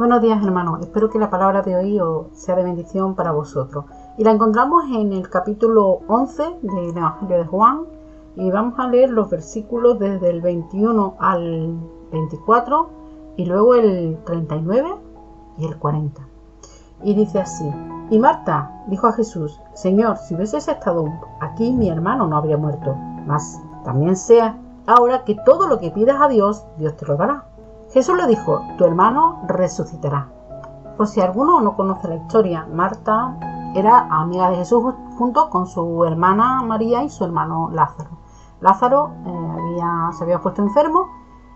Buenos días hermanos, espero que la palabra de hoy sea de bendición para vosotros. Y la encontramos en el capítulo 11 del Evangelio de Juan y vamos a leer los versículos desde el 21 al 24 y luego el 39 y el 40. Y dice así, y Marta dijo a Jesús, Señor, si hubieses estado aquí mi hermano no habría muerto, mas también sea ahora que todo lo que pidas a Dios, Dios te lo dará. Jesús le dijo, tu hermano resucitará. Por si alguno no conoce la historia, Marta era amiga de Jesús junto con su hermana María y su hermano Lázaro. Lázaro eh, había, se había puesto enfermo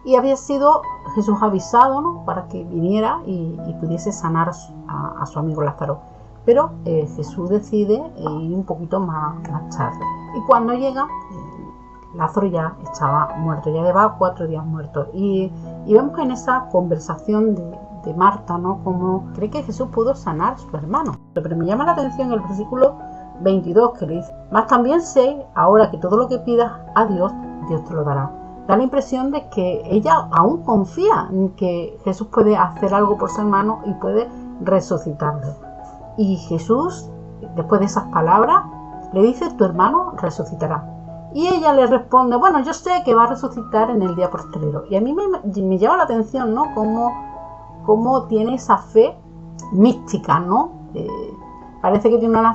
y había sido Jesús avisado para que viniera y, pudiese sanar a, su amigo Lázaro. Pero eh, Jesús decide ir un poquito más, más tarde. Y cuando llega, Lázaro ya estaba muerto, ya llevaba cuatro días muerto. Y, vemos en esa conversación de, Marta, ¿no? Como cree que Jesús pudo sanar a su hermano. Pero me llama la atención el versículo 22 que le dice, más también sé ahora que todo lo que pidas a Dios, Dios te lo dará. Da la impresión de que ella aún confía en que Jesús puede hacer algo por su hermano y puede resucitarlo. Y Jesús, después de esas palabras, le dice, tu hermano resucitará. Y ella le responde, bueno, yo sé que va a resucitar en el día posterior. Y a mí me, llama la atención, ¿no? Cómo, cómo tiene esa fe mística, ¿no? Eh, parece que tiene una,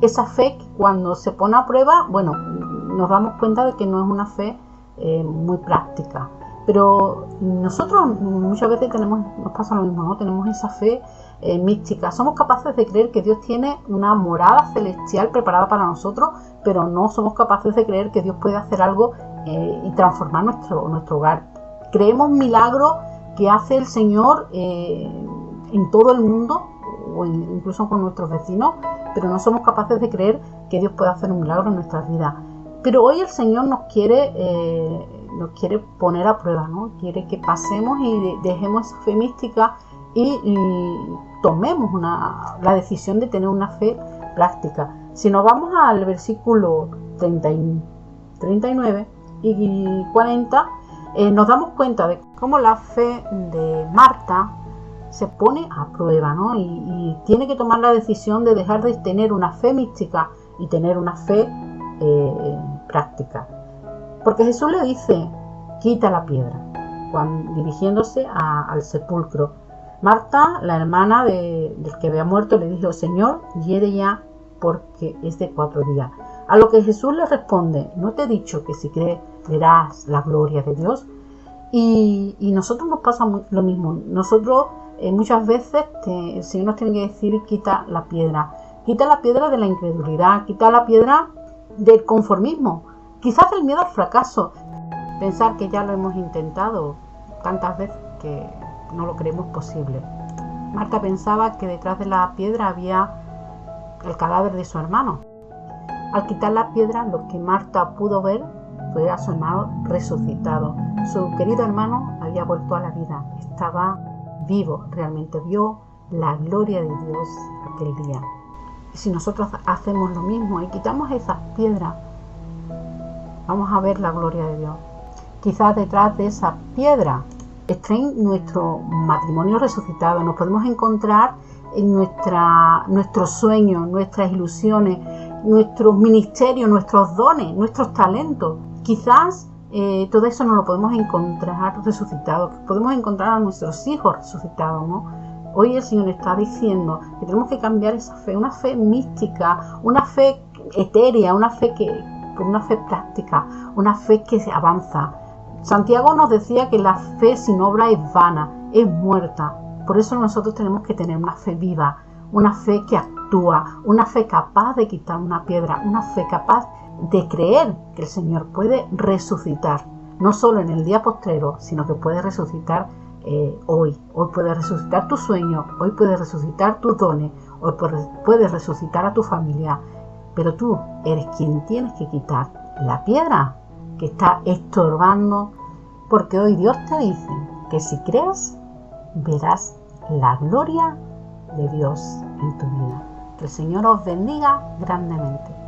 esa fe que cuando se pone a prueba, bueno, nos damos cuenta de que no es una fe eh, muy práctica. Pero nosotros muchas veces tenemos, nos pasa lo mismo, ¿no? Tenemos esa fe eh, mística. Somos capaces de creer que Dios tiene una morada celestial preparada para nosotros, pero no somos capaces de creer que Dios puede hacer algo eh, y transformar nuestro, nuestro hogar. Creemos milagros que hace el Señor eh, en todo el mundo, o incluso con nuestros vecinos, pero no somos capaces de creer que Dios puede hacer un milagro en nuestras vidas. Pero hoy el Señor nos quiere, nos quiere poner a prueba, ¿no? Quiere que pasemos y dejemos esa fe mística y, tomemos la decisión de tener una fe práctica. Si nos vamos al versículo 39 y 40, eh, nos damos cuenta de cómo la fe de Marta se pone a prueba, ¿no? Y, tiene que tomar la decisión de dejar de tener una fe mística y tener una fe eh, práctica. Porque Jesús le dice, quita la piedra, cuando, dirigiéndose al sepulcro. Marta, la hermana del que había muerto, le dijo, Señor, hiere ya porque es de cuatro días. A lo que Jesús le responde, ¿no te he dicho que si crees verás la gloria de Dios? Y, nosotros nos pasa lo mismo. Nosotros eh, muchas veces el Señor nos tiene que decir, quita la piedra. Quita la piedra de la incredulidad, quita la piedra del conformismo, quizás del miedo al fracaso. Pensar que ya lo hemos intentado tantas veces que no lo creemos posible. Marta pensaba que detrás de la piedra había el cadáver de su hermano. Al quitar la piedra, lo que Marta pudo ver fue a su hermano resucitado. Su querido hermano había vuelto a la vida, estaba vivo, realmente vio la gloria de Dios aquel día. Si nosotros hacemos lo mismo y quitamos esas piedras, vamos a ver la gloria de Dios. Quizás detrás de esa piedra en nuestro matrimonio resucitado, nos podemos encontrar en nuestra, nuestros sueños, nuestras ilusiones, nuestros ministerios, nuestros dones, nuestros talentos. Quizás eh, todo eso no lo podemos encontrar resucitado, podemos encontrar a nuestros hijos resucitados, ¿no? Hoy el Señor está diciendo que tenemos que cambiar esa fe, una fe mística, una fe etérea, una fe que, una fe práctica, una fe que avanza, Santiago nos decía que la fe sin obra es vana, es muerta. Por eso nosotros tenemos que tener una fe viva, una fe que actúa, una fe capaz de quitar una piedra, una fe capaz de creer que el Señor puede resucitar, no solo en el día postrero, sino que puede resucitar eh, hoy. Hoy puede resucitar tu sueño, hoy puede resucitar tus dones, hoy puede resucitar a tu familia. Pero tú eres quien tienes que quitar la piedra que está estorbando, porque hoy Dios te dice que si crees, verás la gloria de Dios en tu vida. Que el Señor os bendiga grandemente.